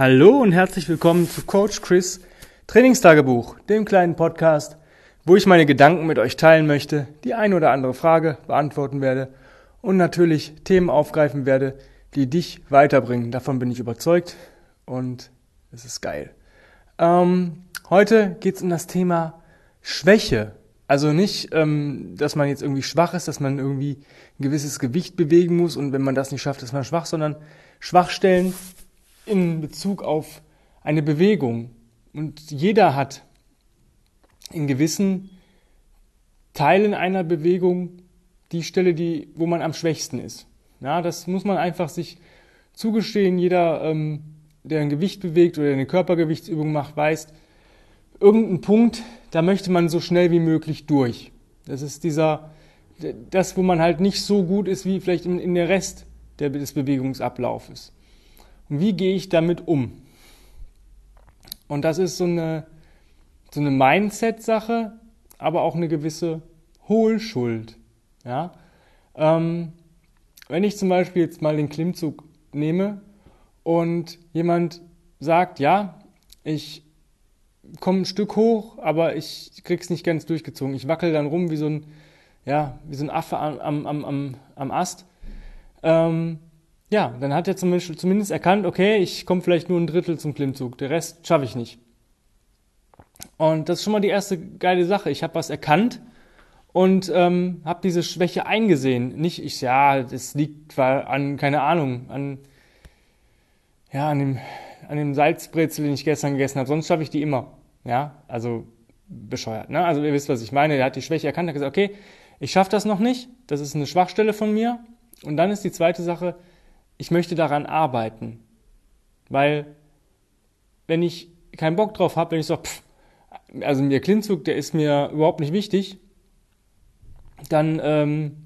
Hallo und herzlich willkommen zu Coach Chris Trainingstagebuch, dem kleinen Podcast, wo ich meine Gedanken mit euch teilen möchte, die ein oder andere Frage beantworten werde und natürlich Themen aufgreifen werde, die dich weiterbringen. Davon bin ich überzeugt und es ist geil. Ähm, heute geht es um das Thema Schwäche. Also nicht, ähm, dass man jetzt irgendwie schwach ist, dass man irgendwie ein gewisses Gewicht bewegen muss und wenn man das nicht schafft, ist man schwach, sondern Schwachstellen in Bezug auf eine Bewegung. Und jeder hat in gewissen Teilen einer Bewegung die Stelle, die, wo man am schwächsten ist. Ja, das muss man einfach sich zugestehen. Jeder, ähm, der ein Gewicht bewegt oder eine Körpergewichtsübung macht, weiß, irgendein Punkt, da möchte man so schnell wie möglich durch. Das ist dieser, das, wo man halt nicht so gut ist wie vielleicht in, in der Rest des Bewegungsablaufes. Wie gehe ich damit um? Und das ist so eine, so eine Mindset-Sache, aber auch eine gewisse Hohlschuld. Ja? Ähm, wenn ich zum Beispiel jetzt mal den Klimmzug nehme und jemand sagt, ja, ich komme ein Stück hoch, aber ich krieg's nicht ganz durchgezogen. Ich wackel dann rum wie so ein, ja, wie so ein Affe am, am, am, am Ast. Ähm, ja, dann hat er zumindest erkannt, okay, ich komme vielleicht nur ein Drittel zum Klimmzug, der Rest schaffe ich nicht. Und das ist schon mal die erste geile Sache. Ich habe was erkannt und ähm, habe diese Schwäche eingesehen. Nicht ich, ja, das liegt an, keine Ahnung, an, ja, an dem, an dem Salzbrezel, den ich gestern gegessen habe. Sonst schaffe ich die immer. Ja, also bescheuert. Ne? Also ihr wisst, was ich meine. Er hat die Schwäche erkannt, hat gesagt, okay, ich schaffe das noch nicht. Das ist eine Schwachstelle von mir. Und dann ist die zweite Sache, ich möchte daran arbeiten. Weil, wenn ich keinen Bock drauf habe, wenn ich sage, pff, also mir Klimmzug, der ist mir überhaupt nicht wichtig, dann ähm,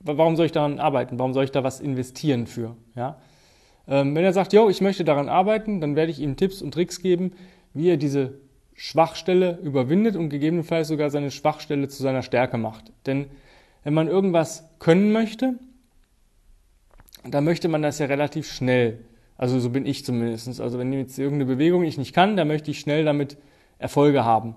warum soll ich daran arbeiten? Warum soll ich da was investieren für? Ja? Ähm, wenn er sagt, yo, ich möchte daran arbeiten, dann werde ich ihm Tipps und Tricks geben, wie er diese Schwachstelle überwindet und gegebenenfalls sogar seine Schwachstelle zu seiner Stärke macht. Denn wenn man irgendwas können möchte, da möchte man das ja relativ schnell. Also so bin ich zumindest. Also wenn jetzt irgendeine Bewegung ich nicht kann, dann möchte ich schnell damit Erfolge haben.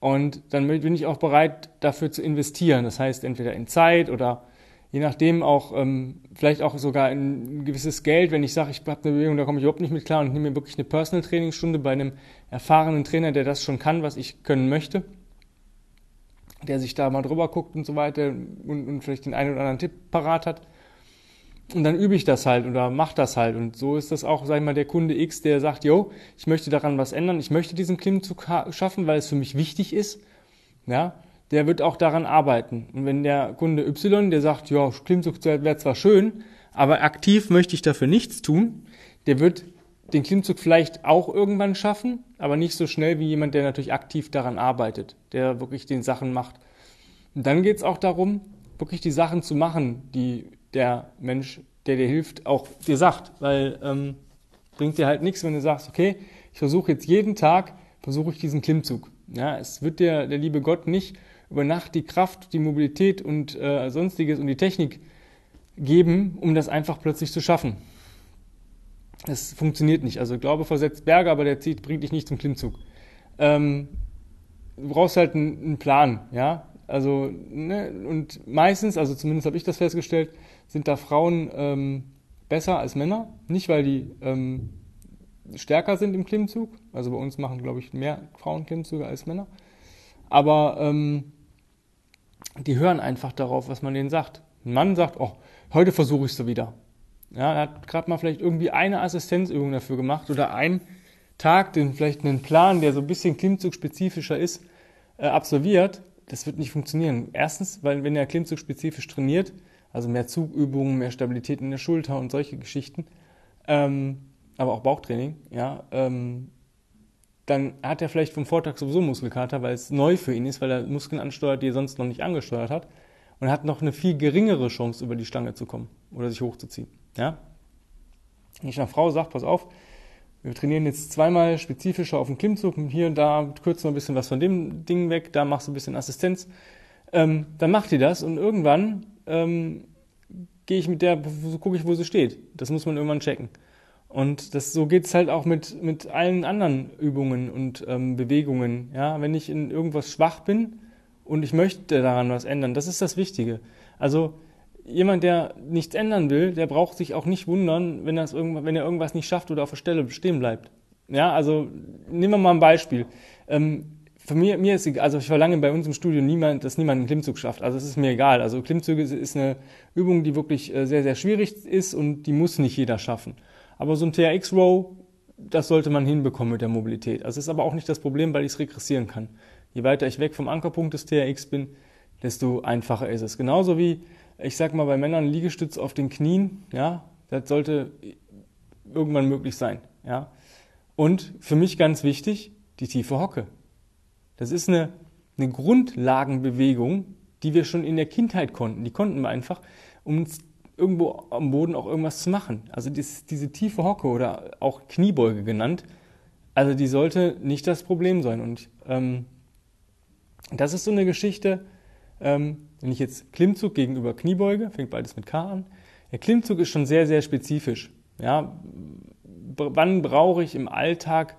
Und dann bin ich auch bereit, dafür zu investieren. Das heißt, entweder in Zeit oder je nachdem auch ähm, vielleicht auch sogar in ein gewisses Geld, wenn ich sage, ich habe eine Bewegung, da komme ich überhaupt nicht mit klar und nehme mir wirklich eine Personal Trainingsstunde bei einem erfahrenen Trainer, der das schon kann, was ich können möchte, der sich da mal drüber guckt und so weiter und, und vielleicht den einen oder anderen Tipp parat hat und dann übe ich das halt oder mach das halt. Und so ist das auch, sag ich mal, der Kunde X, der sagt, yo, ich möchte daran was ändern, ich möchte diesen Klimmzug schaffen, weil es für mich wichtig ist. Ja, der wird auch daran arbeiten. Und wenn der Kunde Y, der sagt, ja, Klimmzug wäre zwar schön, aber aktiv möchte ich dafür nichts tun, der wird den Klimmzug vielleicht auch irgendwann schaffen, aber nicht so schnell wie jemand, der natürlich aktiv daran arbeitet, der wirklich den Sachen macht. Und dann geht es auch darum, wirklich die Sachen zu machen, die der Mensch, der dir hilft, auch dir sagt. Weil ähm, bringt dir halt nichts, wenn du sagst, okay, ich versuche jetzt jeden Tag, versuche ich diesen Klimmzug. Ja, es wird dir der liebe Gott nicht über Nacht die Kraft, die Mobilität und äh, sonstiges und die Technik geben, um das einfach plötzlich zu schaffen. Das funktioniert nicht. Also Glaube versetzt Berge, aber der zieht, bringt dich nicht zum Klimmzug. Ähm, du brauchst halt einen, einen Plan, ja. Also, ne, und meistens, also zumindest habe ich das festgestellt, sind da Frauen ähm, besser als Männer. Nicht, weil die ähm, stärker sind im Klimmzug. Also bei uns machen, glaube ich, mehr Frauen Klimmzüge als Männer. Aber ähm, die hören einfach darauf, was man denen sagt. Ein Mann sagt, oh, heute versuche ich es so wieder. Ja, er hat gerade mal vielleicht irgendwie eine Assistenzübung dafür gemacht oder einen Tag, den vielleicht einen Plan, der so ein bisschen Klimmzug-spezifischer ist, äh, absolviert das wird nicht funktionieren. Erstens, weil wenn der Klimmzug spezifisch trainiert, also mehr Zugübungen, mehr Stabilität in der Schulter und solche Geschichten, ähm, aber auch Bauchtraining, ja, ähm, dann hat er vielleicht vom Vortag sowieso Muskelkater, weil es neu für ihn ist, weil er Muskeln ansteuert, die er sonst noch nicht angesteuert hat und hat noch eine viel geringere Chance, über die Stange zu kommen oder sich hochzuziehen. Ja? Wenn ich einer Frau sage, pass auf, wir trainieren jetzt zweimal spezifischer auf dem Klimmzug. Hier und da kürzen wir ein bisschen was von dem Ding weg, da machst du ein bisschen Assistenz. Ähm, dann macht die das und irgendwann ähm, gehe ich mit der, gucke ich, wo sie steht. Das muss man irgendwann checken. Und das, so geht's halt auch mit, mit allen anderen Übungen und ähm, Bewegungen. Ja, wenn ich in irgendwas schwach bin und ich möchte daran was ändern, das ist das Wichtige. Also jemand, der nichts ändern will, der braucht sich auch nicht wundern, wenn, das wenn er irgendwas nicht schafft oder auf der Stelle stehen bleibt. Ja, also nehmen wir mal ein Beispiel. Ähm, für mir, mir ist egal, also ich verlange bei uns im Studio niemand, dass niemand einen Klimmzug schafft. Also es ist mir egal. Also Klimmzüge ist eine Übung, die wirklich äh, sehr, sehr schwierig ist und die muss nicht jeder schaffen. Aber so ein TRX-Row, das sollte man hinbekommen mit der Mobilität. Also es ist aber auch nicht das Problem, weil ich es regressieren kann. Je weiter ich weg vom Ankerpunkt des TRX bin, desto einfacher ist es. Genauso wie, ich sag mal, bei Männern Liegestütz auf den Knien, ja, das sollte irgendwann möglich sein, ja. Und für mich ganz wichtig, die tiefe Hocke. Das ist eine, eine Grundlagenbewegung, die wir schon in der Kindheit konnten. Die konnten wir einfach, um irgendwo am Boden auch irgendwas zu machen. Also dies, diese tiefe Hocke oder auch Kniebeuge genannt, also die sollte nicht das Problem sein. Und ähm, das ist so eine Geschichte, ähm, wenn ich jetzt Klimmzug gegenüber Kniebeuge, fängt beides mit K an. Der Klimmzug ist schon sehr, sehr spezifisch. Ja, wann brauche ich im Alltag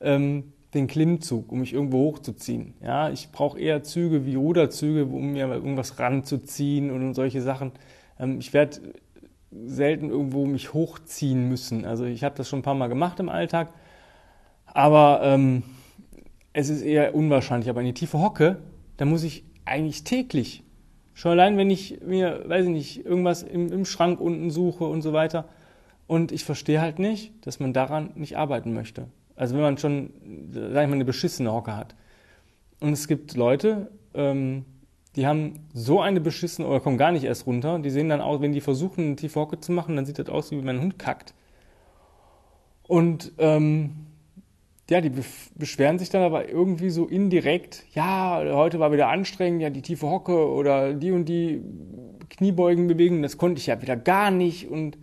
ähm, den Klimmzug, um mich irgendwo hochzuziehen. Ja, ich brauche eher Züge wie Ruderzüge, um mir irgendwas ranzuziehen und solche Sachen. Ähm, ich werde selten irgendwo mich hochziehen müssen. Also ich habe das schon ein paar Mal gemacht im Alltag, aber ähm, es ist eher unwahrscheinlich. Aber in die tiefe Hocke, da muss ich eigentlich täglich, schon allein wenn ich mir, weiß ich nicht, irgendwas im, im Schrank unten suche und so weiter, und ich verstehe halt nicht, dass man daran nicht arbeiten möchte. Also wenn man schon, sag ich mal, eine beschissene Hocke hat. Und es gibt Leute, ähm, die haben so eine beschissene oder kommen gar nicht erst runter. Die sehen dann aus, wenn die versuchen, eine tiefe Hocke zu machen, dann sieht das aus, wie wenn mein Hund kackt. Und ähm, ja, die beschweren sich dann aber irgendwie so indirekt, ja, heute war wieder anstrengend, ja, die tiefe Hocke oder die und die Kniebeugenbewegungen, das konnte ich ja wieder gar nicht und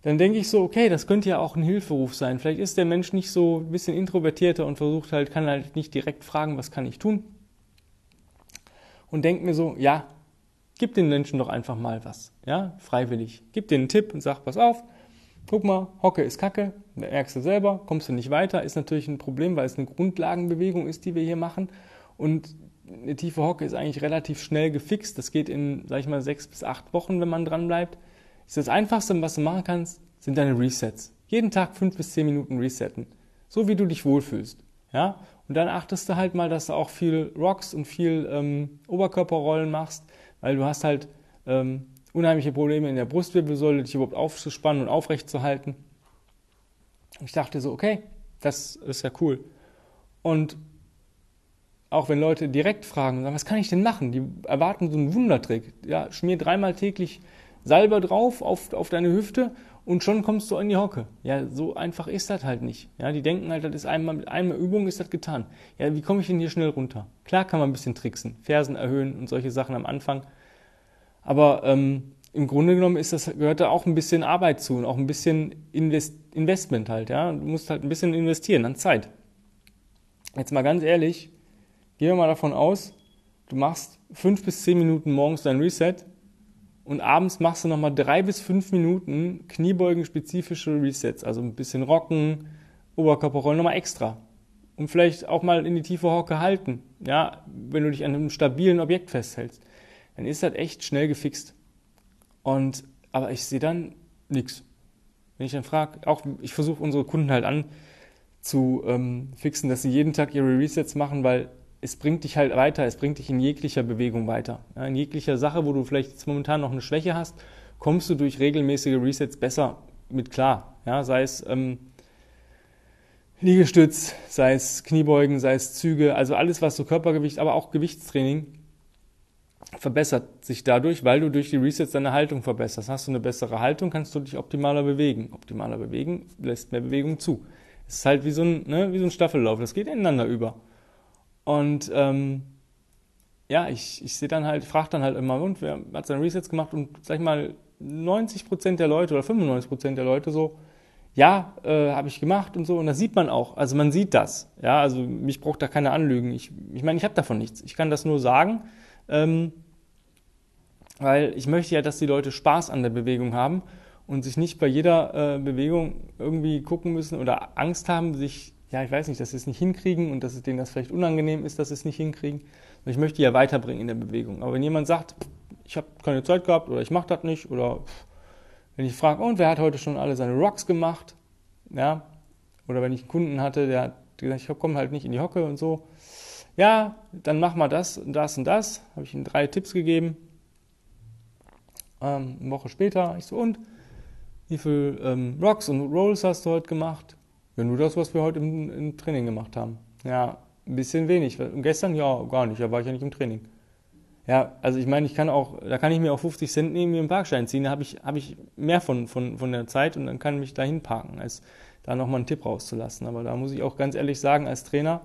dann denke ich so, okay, das könnte ja auch ein Hilferuf sein. Vielleicht ist der Mensch nicht so ein bisschen introvertierter und versucht halt, kann halt nicht direkt fragen, was kann ich tun? Und denkt mir so, ja, gib den Menschen doch einfach mal was, ja, freiwillig. Gib denen einen Tipp und sag, pass auf, guck mal, Hocke ist Kacke, merkst du selber, kommst du nicht weiter, ist natürlich ein Problem, weil es eine Grundlagenbewegung ist, die wir hier machen. Und eine tiefe Hocke ist eigentlich relativ schnell gefixt. Das geht in, sag ich mal, sechs bis acht Wochen, wenn man dran bleibt ist das Einfachste, was du machen kannst, sind deine Resets. Jeden Tag fünf bis zehn Minuten resetten. So wie du dich wohlfühlst. Ja? Und dann achtest du halt mal, dass du auch viel Rocks und viel ähm, Oberkörperrollen machst, weil du hast halt ähm, unheimliche Probleme in der Brustwirbelsäule, dich überhaupt aufzuspannen und aufrecht zu halten. Ich dachte so, okay, das ist ja cool. Und auch wenn Leute direkt fragen, was kann ich denn machen? Die erwarten so einen Wundertrick. Ja, schmier dreimal täglich Salbe drauf auf, auf deine Hüfte und schon kommst du in die Hocke. Ja, so einfach ist das halt nicht. Ja, die denken halt, das ist einmal mit einmal Übung ist das getan. Ja, wie komme ich denn hier schnell runter? Klar kann man ein bisschen tricksen, Fersen erhöhen und solche Sachen am Anfang. Aber ähm, im Grunde genommen ist das, gehört da auch ein bisschen Arbeit zu und auch ein bisschen Invest, Investment halt, ja. Du musst halt ein bisschen investieren an Zeit. Jetzt mal ganz ehrlich, gehen wir mal davon aus, du machst fünf bis zehn Minuten morgens dein Reset und abends machst du nochmal drei bis fünf Minuten Kniebeugen-spezifische Resets, also ein bisschen Rocken, Oberkörperrollen nochmal extra. Und vielleicht auch mal in die tiefe Hocke halten, ja, wenn du dich an einem stabilen Objekt festhältst. Dann ist das echt schnell gefixt. Und, aber ich sehe dann nichts. Wenn ich dann frage, auch ich versuche unsere Kunden halt an zu ähm, fixen, dass sie jeden Tag ihre Resets machen, weil es bringt dich halt weiter, es bringt dich in jeglicher Bewegung weiter. Ja, in jeglicher Sache, wo du vielleicht jetzt momentan noch eine Schwäche hast, kommst du durch regelmäßige Resets besser mit klar. Ja, sei es ähm, Liegestütz, sei es Kniebeugen, sei es Züge, also alles, was so Körpergewicht, aber auch Gewichtstraining verbessert sich dadurch, weil du durch die Resets deine Haltung verbesserst. Hast du eine bessere Haltung, kannst du dich optimaler bewegen. Optimaler bewegen lässt mehr Bewegung zu. Es ist halt wie so ein, ne, wie so ein Staffellauf, das geht ineinander über. Und ähm, ja, ich, ich sehe dann halt, frage dann halt immer, und wer hat seine Resets gemacht? Und sag ich mal, 90 Prozent der Leute oder 95 Prozent der Leute so, ja, äh, habe ich gemacht und so. Und das sieht man auch. Also man sieht das. Also mich braucht da keine Anlügen. Ich meine, ich, mein, ich habe davon nichts. Ich kann das nur sagen, ähm, weil ich möchte ja, dass die Leute Spaß an der Bewegung haben. und sich nicht bei jeder äh, Bewegung irgendwie gucken müssen oder Angst haben, sich, ja, ich weiß nicht, dass sie es nicht hinkriegen und dass es denen das vielleicht unangenehm ist, dass sie es nicht hinkriegen. Und ich möchte ja weiterbringen in der Bewegung. Aber wenn jemand sagt, ich habe keine Zeit gehabt oder ich mache das nicht oder wenn ich frage, und wer hat heute schon alle seine Rocks gemacht, ja, oder wenn ich einen Kunden hatte, der hat gesagt, ich komme halt nicht in die Hocke und so, ja, dann mach mal das und das und das, habe ich ihm drei Tipps gegeben. Ähm, eine Woche später, ich so, und wie viel ähm, Rocks und Rolls hast du heute gemacht? Ja, nur das, was wir heute im, im Training gemacht haben. Ja, ein bisschen wenig. Und gestern, ja, gar nicht, da war ich ja nicht im Training. Ja, also ich meine, ich kann auch, da kann ich mir auch 50 Cent nehmen, mir einen Parkstein ziehen, da habe ich, hab ich mehr von, von, von der Zeit und dann kann ich mich dahin parken, als da nochmal einen Tipp rauszulassen. Aber da muss ich auch ganz ehrlich sagen, als Trainer,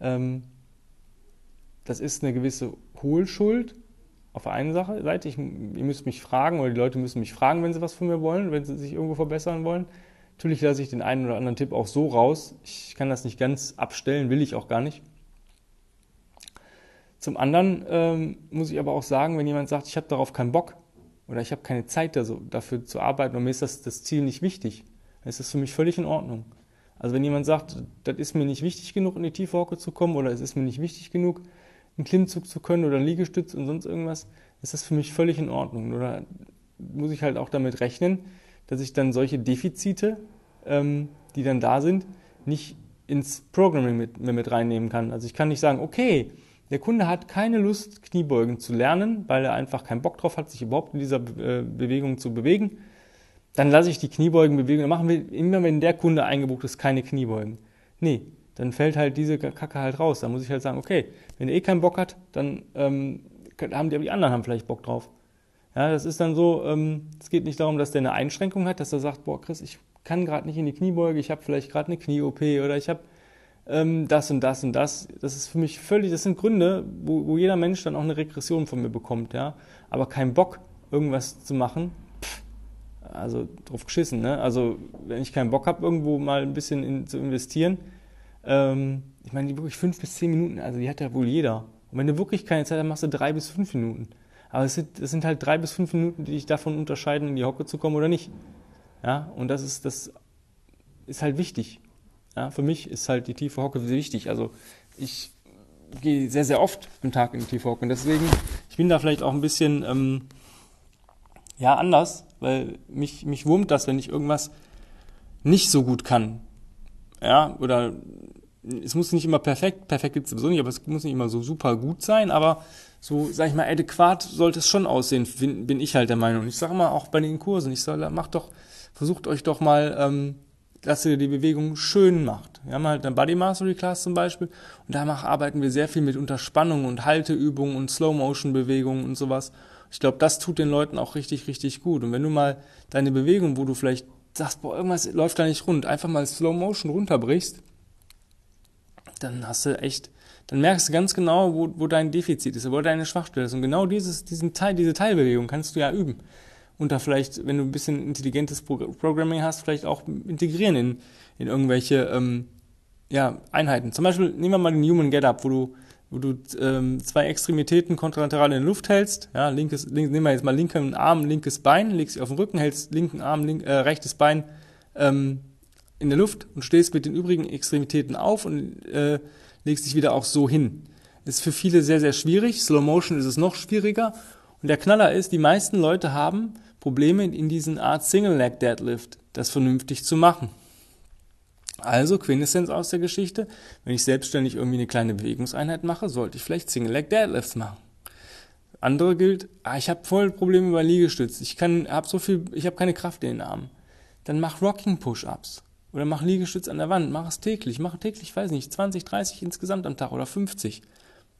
ähm, das ist eine gewisse Hohlschuld auf der einen Seite. Ich, ihr müsst mich fragen oder die Leute müssen mich fragen, wenn sie was von mir wollen, wenn sie sich irgendwo verbessern wollen. Natürlich lasse ich den einen oder anderen Tipp auch so raus. Ich kann das nicht ganz abstellen, will ich auch gar nicht. Zum anderen ähm, muss ich aber auch sagen, wenn jemand sagt, ich habe darauf keinen Bock oder ich habe keine Zeit dafür zu arbeiten und mir ist das, das Ziel nicht wichtig, dann ist das für mich völlig in Ordnung. Also wenn jemand sagt, das ist mir nicht wichtig genug, in die tiefe Hocke zu kommen oder es ist mir nicht wichtig genug, einen Klimmzug zu können oder einen Liegestütz und sonst irgendwas, ist das für mich völlig in Ordnung. Oder muss ich halt auch damit rechnen, dass ich dann solche Defizite, ähm, die dann da sind, nicht ins Programming mit, mit reinnehmen kann. Also ich kann nicht sagen, okay, der Kunde hat keine Lust, Kniebeugen zu lernen, weil er einfach keinen Bock drauf hat, sich überhaupt in dieser äh, Bewegung zu bewegen. Dann lasse ich die Kniebeugenbewegung, dann machen wir immer, wenn der Kunde eingebucht ist, keine Kniebeugen. Nee, dann fällt halt diese Kacke halt raus. Da muss ich halt sagen, okay, wenn er eh keinen Bock hat, dann ähm, haben die, die anderen haben vielleicht Bock drauf. Ja, das ist dann so, ähm, es geht nicht darum, dass der eine Einschränkung hat, dass er sagt, boah, Chris, ich kann gerade nicht in die Kniebeuge, ich habe vielleicht gerade eine Knie-OP oder ich habe ähm, das und das und das. Das ist für mich völlig, das sind Gründe, wo, wo jeder Mensch dann auch eine Regression von mir bekommt, ja. Aber kein Bock, irgendwas zu machen, pff, also drauf geschissen, ne? Also wenn ich keinen Bock habe, irgendwo mal ein bisschen in, zu investieren, ähm, ich meine, die wirklich fünf bis zehn Minuten, also die hat ja wohl jeder. Und wenn du wirklich keine Zeit hast, machst du drei bis fünf Minuten. Aber es sind, es sind halt drei bis fünf Minuten, die dich davon unterscheiden, in die Hocke zu kommen oder nicht. Ja, und das ist, das ist halt wichtig. Ja, für mich ist halt die tiefe Hocke sehr wichtig. Also ich gehe sehr, sehr oft am Tag in die tiefe Hocke. Und deswegen, ich bin da vielleicht auch ein bisschen, ähm, ja, anders, weil mich, mich wurmt das, wenn ich irgendwas nicht so gut kann. Ja, oder es muss nicht immer perfekt, perfekt gibt es sowieso nicht, aber es muss nicht immer so super gut sein, aber so, sag ich mal, adäquat sollte es schon aussehen, bin, ich halt der Meinung. Ich sage mal auch bei den Kursen, ich sage, macht doch, versucht euch doch mal, ähm, dass ihr die Bewegung schön macht. Wir haben halt eine Body Mastery Class zum Beispiel und da arbeiten wir sehr viel mit Unterspannung und Halteübungen und Slow Motion Bewegungen und sowas. Ich glaube, das tut den Leuten auch richtig, richtig gut. Und wenn du mal deine Bewegung, wo du vielleicht sagst, boah, irgendwas läuft da nicht rund, einfach mal Slow Motion runterbrichst, dann hast du echt, dann merkst du ganz genau, wo, wo dein Defizit ist, wo deine Schwachstelle ist. Und genau dieses, diesen Teil, diese Teilbewegung kannst du ja üben. Und da vielleicht, wenn du ein bisschen intelligentes Programming hast, vielleicht auch integrieren in, in irgendwelche ähm, ja, Einheiten. Zum Beispiel nehmen wir mal den Human Get Up, wo du, wo du ähm, zwei Extremitäten kontralateral in der Luft hältst. Ja, linkes, link, nehmen wir jetzt mal linken Arm, linkes Bein, legst dich auf den Rücken, hältst linken Arm, link, äh, rechtes Bein ähm, in der Luft und stehst mit den übrigen Extremitäten auf und äh, legst dich wieder auch so hin. Ist für viele sehr, sehr schwierig. Slow Motion ist es noch schwieriger. Und der Knaller ist, die meisten Leute haben Probleme in diesen Art Single Leg Deadlift, das vernünftig zu machen. Also Quintessenz aus der Geschichte, wenn ich selbstständig irgendwie eine kleine Bewegungseinheit mache, sollte ich vielleicht Single Leg Deadlifts machen. Andere gilt, ah, ich habe voll Probleme bei Liegestütz, ich kann, habe so viel, ich habe keine Kraft in den Armen. Dann mach Rocking Push-ups oder mach Liegestütz an der Wand, mach es täglich, mach täglich, weiß nicht, 20, 30 insgesamt am Tag oder 50.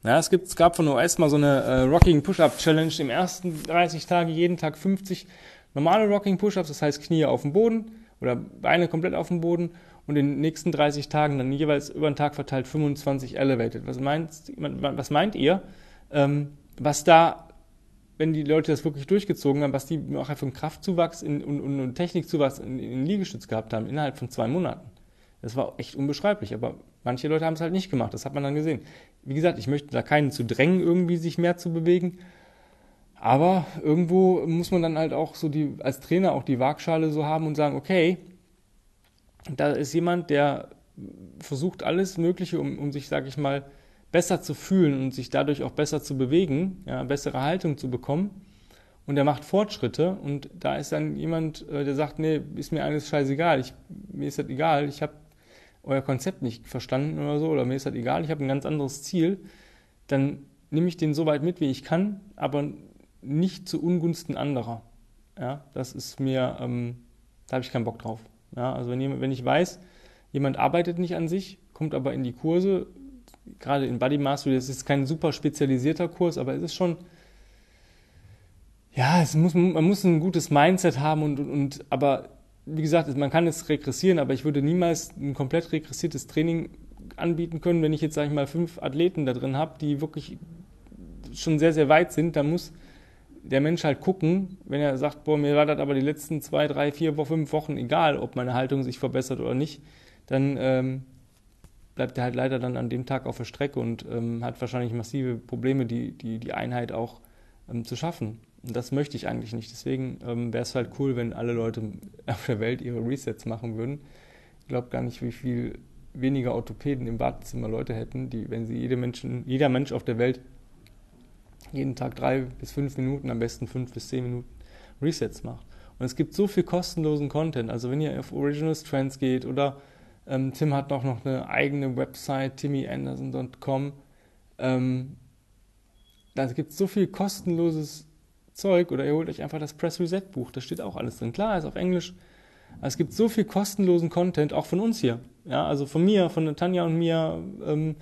Ja, es, gibt, es gab von OS mal so eine äh, Rocking Push-Up Challenge im ersten 30 Tage, jeden Tag 50 normale Rocking Push-Ups, das heißt Knie auf dem Boden oder Beine komplett auf dem Boden und in den nächsten 30 Tagen dann jeweils über den Tag verteilt 25 Elevated. Was meint, was meint ihr, ähm, was da wenn die Leute das wirklich durchgezogen haben, was die auch einfach einen Kraftzuwachs in, und, und, und Technikzuwachs in, in Liegestütz gehabt haben, innerhalb von zwei Monaten. Das war echt unbeschreiblich, aber manche Leute haben es halt nicht gemacht, das hat man dann gesehen. Wie gesagt, ich möchte da keinen zu drängen, irgendwie sich mehr zu bewegen, Aber irgendwo muss man dann halt auch so die, als Trainer auch die Waagschale so haben und sagen, okay, da ist jemand, der versucht alles Mögliche, um, um sich, sag ich mal, besser zu fühlen und sich dadurch auch besser zu bewegen, ja, bessere Haltung zu bekommen. Und er macht Fortschritte und da ist dann jemand, äh, der sagt, nee, ist mir alles scheißegal, ich, mir ist das egal, ich habe euer Konzept nicht verstanden oder so, oder mir ist das egal, ich habe ein ganz anderes Ziel, dann nehme ich den so weit mit, wie ich kann, aber nicht zu Ungunsten anderer. Ja, das ist mir, ähm, da habe ich keinen Bock drauf. Ja, also wenn, jemand, wenn ich weiß, jemand arbeitet nicht an sich, kommt aber in die Kurse, gerade in Body Mastery, das ist kein super spezialisierter Kurs, aber es ist schon, ja, es muss, man muss ein gutes Mindset haben und, und, und aber wie gesagt, man kann es regressieren, aber ich würde niemals ein komplett regressiertes Training anbieten können, wenn ich jetzt, sage ich mal, fünf Athleten da drin habe, die wirklich schon sehr, sehr weit sind, dann muss der Mensch halt gucken, wenn er sagt, boah, mir war das aber die letzten zwei, drei, vier, fünf Wochen egal, ob meine Haltung sich verbessert oder nicht, dann ähm, bleibt er halt leider dann an dem Tag auf der Strecke und ähm, hat wahrscheinlich massive Probleme, die, die, die Einheit auch ähm, zu schaffen. Und das möchte ich eigentlich nicht. Deswegen ähm, wäre es halt cool, wenn alle Leute auf der Welt ihre Resets machen würden. Ich glaube gar nicht, wie viel weniger Orthopäden im Wartezimmer Leute hätten, die, wenn sie jede Menschen, jeder Mensch auf der Welt jeden Tag drei bis fünf Minuten, am besten fünf bis zehn Minuten Resets macht. Und es gibt so viel kostenlosen Content. Also wenn ihr auf Original Trends geht oder ähm, Tim hat auch noch eine eigene Website, timmyanderson.com. Ähm, da gibt es so viel kostenloses Zeug oder ihr holt euch einfach das Press Reset Buch, da steht auch alles drin. Klar, ist auf Englisch. Aber es gibt so viel kostenlosen Content, auch von uns hier. Ja, also von mir, von Tanja und mir, ähm,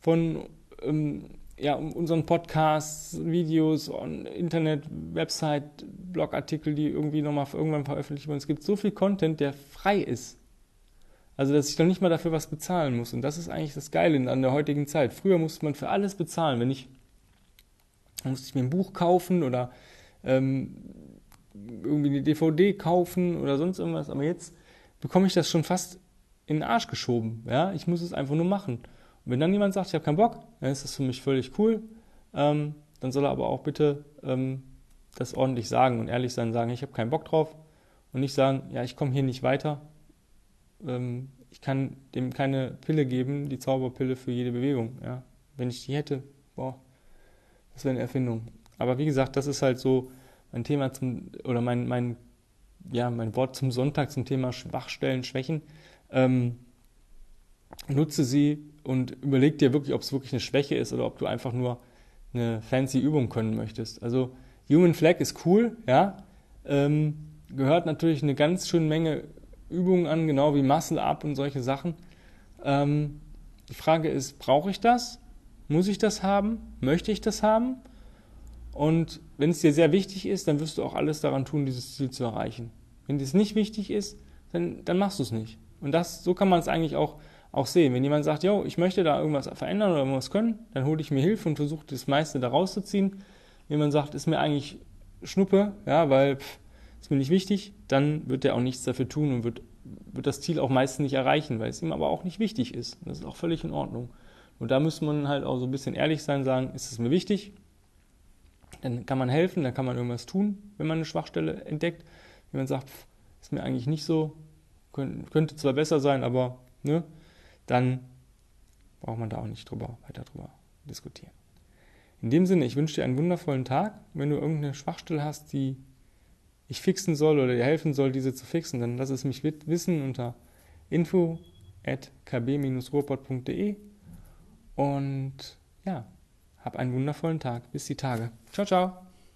von ähm, ja, unseren Podcasts, Videos, Internet, Website, Blogartikel, die irgendwie nochmal irgendwann veröffentlicht werden. Es gibt so viel Content, der frei ist. Also, dass ich noch nicht mal dafür was bezahlen muss. Und das ist eigentlich das Geile an der heutigen Zeit. Früher musste man für alles bezahlen. Wenn ich, musste ich mir ein Buch kaufen oder ähm, irgendwie eine DVD kaufen oder sonst irgendwas. Aber jetzt bekomme ich das schon fast in den Arsch geschoben. Ja? Ich muss es einfach nur machen. Und wenn dann jemand sagt, ich habe keinen Bock, dann ist das für mich völlig cool. Ähm, dann soll er aber auch bitte ähm, das ordentlich sagen und ehrlich sein, sagen, ich habe keinen Bock drauf. Und nicht sagen, ja, ich komme hier nicht weiter. Ähm, ich kann dem keine Pille geben, die Zauberpille für jede Bewegung. Ja? Wenn ich die hätte, boah, das wäre eine Erfindung. Aber wie gesagt, das ist halt so mein Thema zum, oder mein, mein, ja, mein Wort zum Sonntag zum Thema Schwachstellen, Schwächen. Ähm, nutze sie und überleg dir wirklich, ob es wirklich eine Schwäche ist oder ob du einfach nur eine fancy Übung können möchtest. Also Human Flag ist cool, ja, ähm, gehört natürlich eine ganz schöne Menge Übungen an, genau wie Muscle Up und solche Sachen. Ähm, die Frage ist, brauche ich das? Muss ich das haben? Möchte ich das haben? Und wenn es dir sehr wichtig ist, dann wirst du auch alles daran tun, dieses Ziel zu erreichen. Wenn es nicht wichtig ist, dann, dann machst du es nicht. Und das, so kann man es eigentlich auch auch sehen. Wenn jemand sagt, yo, ich möchte da irgendwas verändern oder irgendwas können, dann hole ich mir Hilfe und versuche das meiste da rauszuziehen. Wenn jemand sagt, ist mir eigentlich Schnuppe, ja, weil pff, ist mir nicht wichtig, dann wird er auch nichts dafür tun und wird, wird das Ziel auch meistens nicht erreichen, weil es ihm aber auch nicht wichtig ist. Das ist auch völlig in Ordnung. Und da muss man halt auch so ein bisschen ehrlich sein, sagen, ist es mir wichtig? Dann kann man helfen, dann kann man irgendwas tun, wenn man eine Schwachstelle entdeckt. Wenn man sagt, pff, ist mir eigentlich nicht so, könnte zwar besser sein, aber ne, dann braucht man da auch nicht drüber, weiter drüber diskutieren. In dem Sinne, ich wünsche dir einen wundervollen Tag. Wenn du irgendeine Schwachstelle hast, die ich fixen soll oder dir helfen soll, diese zu fixen, dann lass es mich wissen unter info at kb-ruhrpott.de und ja, hab einen wundervollen Tag. Bis die Tage. Ciao, ciao.